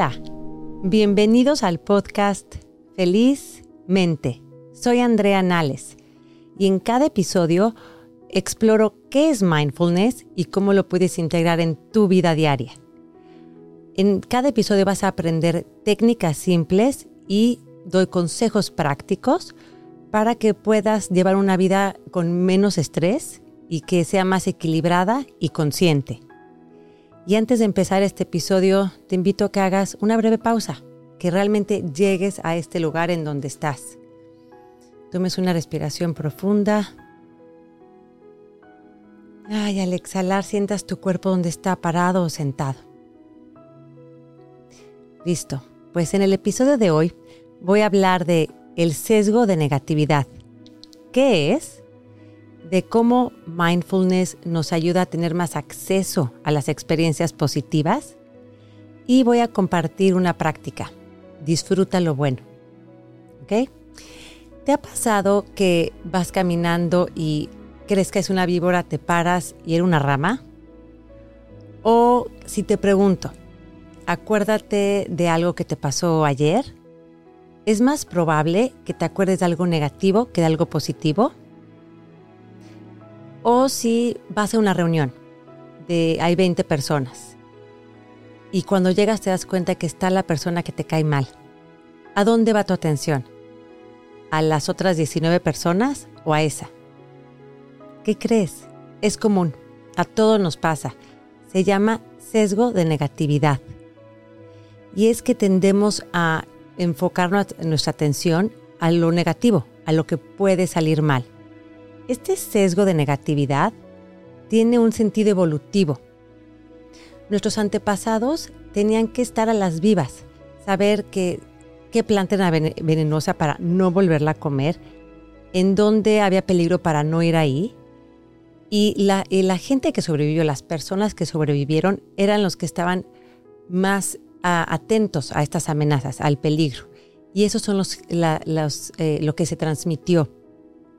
Hola, bienvenidos al podcast Feliz Mente. Soy Andrea Nales y en cada episodio exploro qué es mindfulness y cómo lo puedes integrar en tu vida diaria. En cada episodio vas a aprender técnicas simples y doy consejos prácticos para que puedas llevar una vida con menos estrés y que sea más equilibrada y consciente. Y antes de empezar este episodio, te invito a que hagas una breve pausa, que realmente llegues a este lugar en donde estás. Tomes una respiración profunda. Ay, al exhalar sientas tu cuerpo donde está parado o sentado. Listo. Pues en el episodio de hoy voy a hablar de el sesgo de negatividad. ¿Qué es? De cómo mindfulness nos ayuda a tener más acceso a las experiencias positivas y voy a compartir una práctica. Disfruta lo bueno. ¿Ok? ¿Te ha pasado que vas caminando y crees que es una víbora, te paras y era una rama? O si te pregunto, acuérdate de algo que te pasó ayer, ¿es más probable que te acuerdes de algo negativo que de algo positivo? O si vas a una reunión de hay 20 personas y cuando llegas te das cuenta que está la persona que te cae mal. ¿A dónde va tu atención? ¿A las otras 19 personas o a esa? ¿Qué crees? Es común, a todos nos pasa. Se llama sesgo de negatividad. Y es que tendemos a enfocar nuestra atención a lo negativo, a lo que puede salir mal. Este sesgo de negatividad tiene un sentido evolutivo. Nuestros antepasados tenían que estar a las vivas, saber que, qué planta era venenosa para no volverla a comer, en dónde había peligro para no ir ahí. Y la, gente que sobrevivió, las personas que sobrevivieron, eran los que estaban más atentos a estas amenazas, al peligro. Y eso son los, eh, lo que se transmitió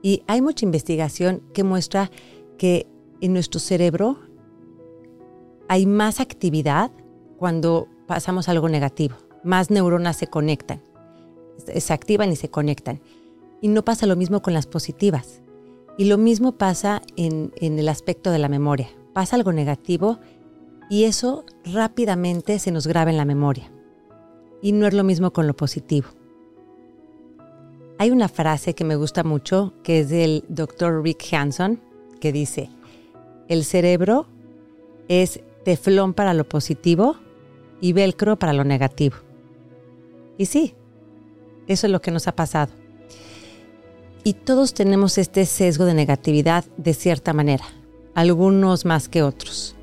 y hay mucha investigación que muestra que en nuestro cerebro hay más actividad cuando pasamos algo negativo. Más neuronas se conectan, se activan y se conectan. Y no pasa lo mismo con las positivas. Y lo mismo pasa en, el aspecto de la memoria. Pasa algo negativo y eso rápidamente se nos graba en la memoria. Y no es lo mismo con lo positivo. Hay una frase que me gusta mucho, que es del doctor Rick Hanson, que dice, el cerebro es teflón para lo positivo y velcro para lo negativo. Y sí, eso es lo que nos ha pasado. Y todos tenemos este sesgo de negatividad de cierta manera, algunos más que otros.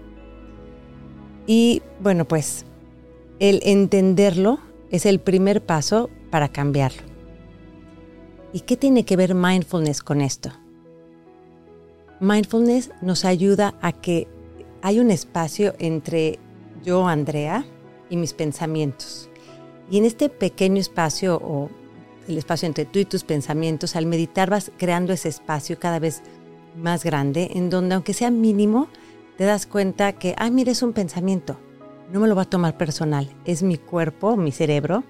Y bueno, pues el entenderlo es el primer paso para cambiarlo. ¿Y qué tiene que ver mindfulness con esto? Mindfulness nos ayuda a que hay un espacio entre yo, Andrea, y mis pensamientos. Y en este pequeño espacio o el espacio entre tú y tus pensamientos, al meditar vas creando ese espacio cada vez más grande en donde aunque sea mínimo, te das cuenta que, ah, mire, es un pensamiento. No me lo va a tomar personal. Es mi cuerpo, mi cerebro,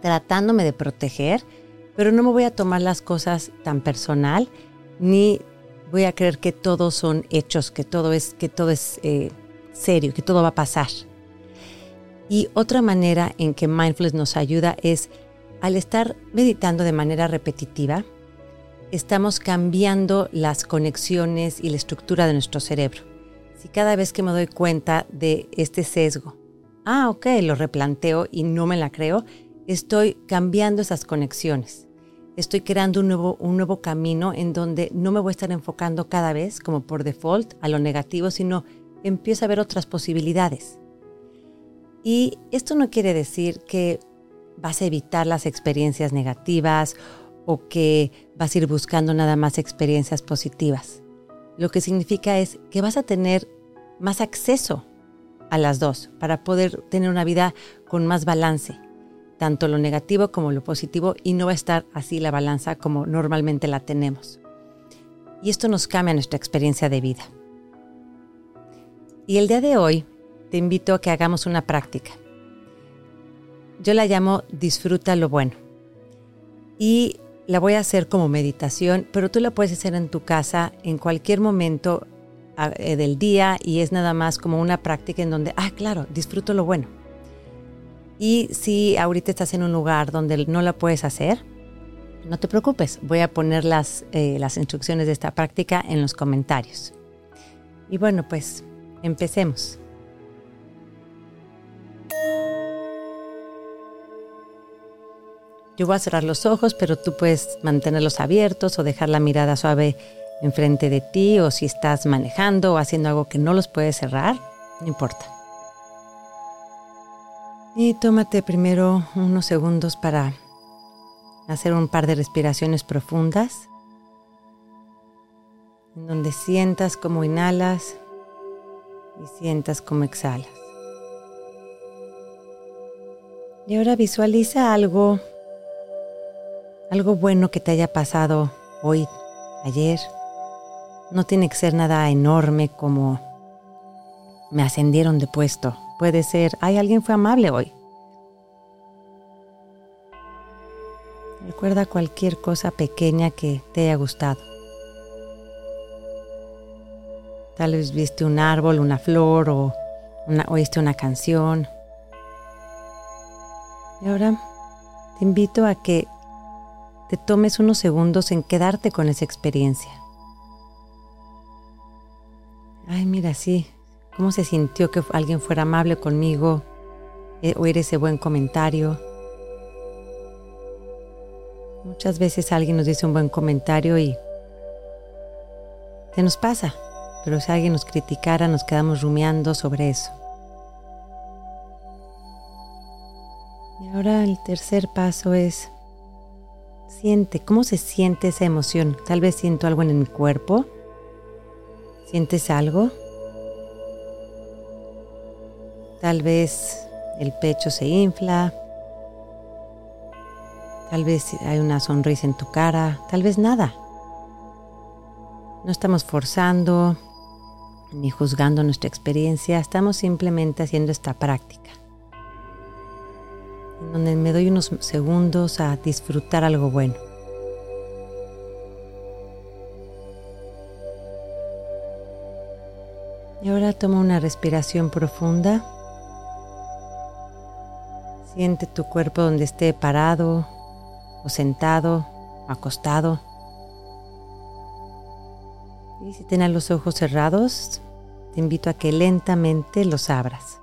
tratándome de proteger pero no me voy a tomar las cosas tan personal, ni voy a creer que todos son hechos, que todo es, que todo es eh, serio, que todo va a pasar. Y otra manera en que mindfulness nos ayuda es al estar meditando de manera repetitiva, estamos cambiando las conexiones y la estructura de nuestro cerebro. Si cada vez que me doy cuenta de este sesgo, ah, ok, lo replanteo y no me la creo, estoy cambiando esas conexiones. Estoy creando un nuevo, un nuevo camino en donde no me voy a estar enfocando cada vez, como por default, a lo negativo, sino empiezo a ver otras posibilidades. Y esto no quiere decir que vas a evitar las experiencias negativas o que vas a ir buscando nada más experiencias positivas. Lo que significa es que vas a tener más acceso a las dos para poder tener una vida con más balance tanto lo negativo como lo positivo y no va a estar así la balanza como normalmente la tenemos. Y esto nos cambia nuestra experiencia de vida. Y el día de hoy te invito a que hagamos una práctica. yo la llamo disfruta lo bueno. Y la voy a hacer como meditación, pero tú la puedes hacer en tu casa en cualquier momento eh, del día y es nada más como una práctica en donde, ah, claro, disfruto lo bueno. Y si ahorita estás en un lugar donde no la puedes hacer, no te preocupes, voy a poner las, eh, las instrucciones de esta práctica en los comentarios. Y bueno, pues empecemos. Yo voy a cerrar los ojos, pero tú puedes mantenerlos abiertos o dejar la mirada suave enfrente de ti o si estás manejando o haciendo algo que no los puedes cerrar, no importa. Y tómate primero unos segundos para hacer un par de respiraciones profundas, en donde sientas como inhalas y sientas como exhalas. Y ahora visualiza algo, algo bueno que te haya pasado hoy, ayer. No tiene que ser nada enorme como me ascendieron de puesto. Puede ser, ay, alguien fue amable hoy. Recuerda cualquier cosa pequeña que te haya gustado. Tal vez viste un árbol, una flor o oíste una canción. Y ahora te invito a que te tomes unos segundos en quedarte con esa experiencia. Ay, mira, sí, cómo se sintió que alguien fuera amable conmigo, eh, oír ese buen comentario. Muchas veces alguien nos dice un buen comentario y se nos pasa, pero si alguien nos criticara nos quedamos rumiando sobre eso. Y ahora el tercer paso es, siente, ¿cómo se siente esa emoción? Tal vez siento algo en mi cuerpo. ¿Sientes algo? Tal vez el pecho se infla, Tal vez hay una sonrisa en tu cara, tal vez nada. No estamos forzando ni juzgando nuestra experiencia, estamos simplemente haciendo esta práctica. En donde me doy unos segundos a disfrutar algo bueno. Y ahora toma una respiración profunda. Siente tu cuerpo donde esté parado o sentado, acostado. Y si tienes los ojos cerrados, te invito a que lentamente los abras.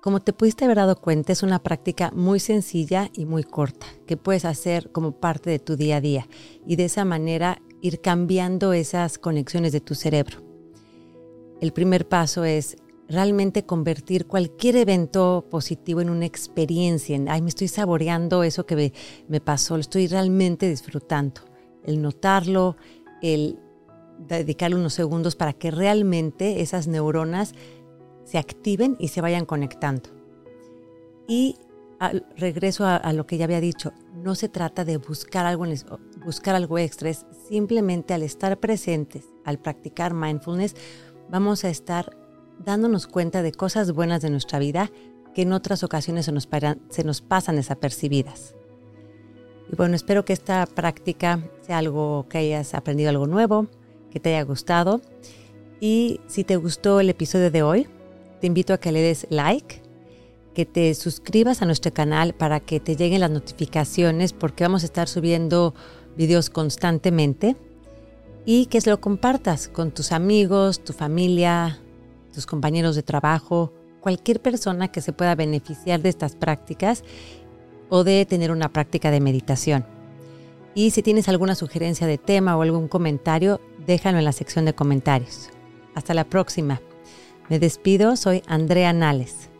Como te pudiste haber dado cuenta, es una práctica muy sencilla y muy corta que puedes hacer como parte de tu día a día y de esa manera ir cambiando esas conexiones de tu cerebro. El primer paso es realmente convertir cualquier evento positivo en una experiencia, en, ay, me estoy saboreando eso que me, pasó, lo estoy realmente disfrutando. El notarlo, el dedicarle unos segundos para que realmente esas neuronas se activen y se vayan conectando. Y regreso a, lo que ya había dicho, no se trata de buscar algo, buscar algo extra, es simplemente al estar presentes, al practicar mindfulness, vamos a estar dándonos cuenta de cosas buenas de nuestra vida que en otras ocasiones se nos, pasan desapercibidas. Y bueno, espero que esta práctica sea algo que hayas aprendido algo nuevo, que te haya gustado. Y si te gustó el episodio de hoy, te invito a que le des like, que te suscribas a nuestro canal para que te lleguen las notificaciones porque vamos a estar subiendo videos constantemente y que lo compartas con tus amigos, tu familia, tus compañeros de trabajo, cualquier persona que se pueda beneficiar de estas prácticas o de tener una práctica de meditación. Y si tienes alguna sugerencia de tema o algún comentario, déjalo en la sección de comentarios. Hasta la próxima. Me despido, soy Andrea Nales.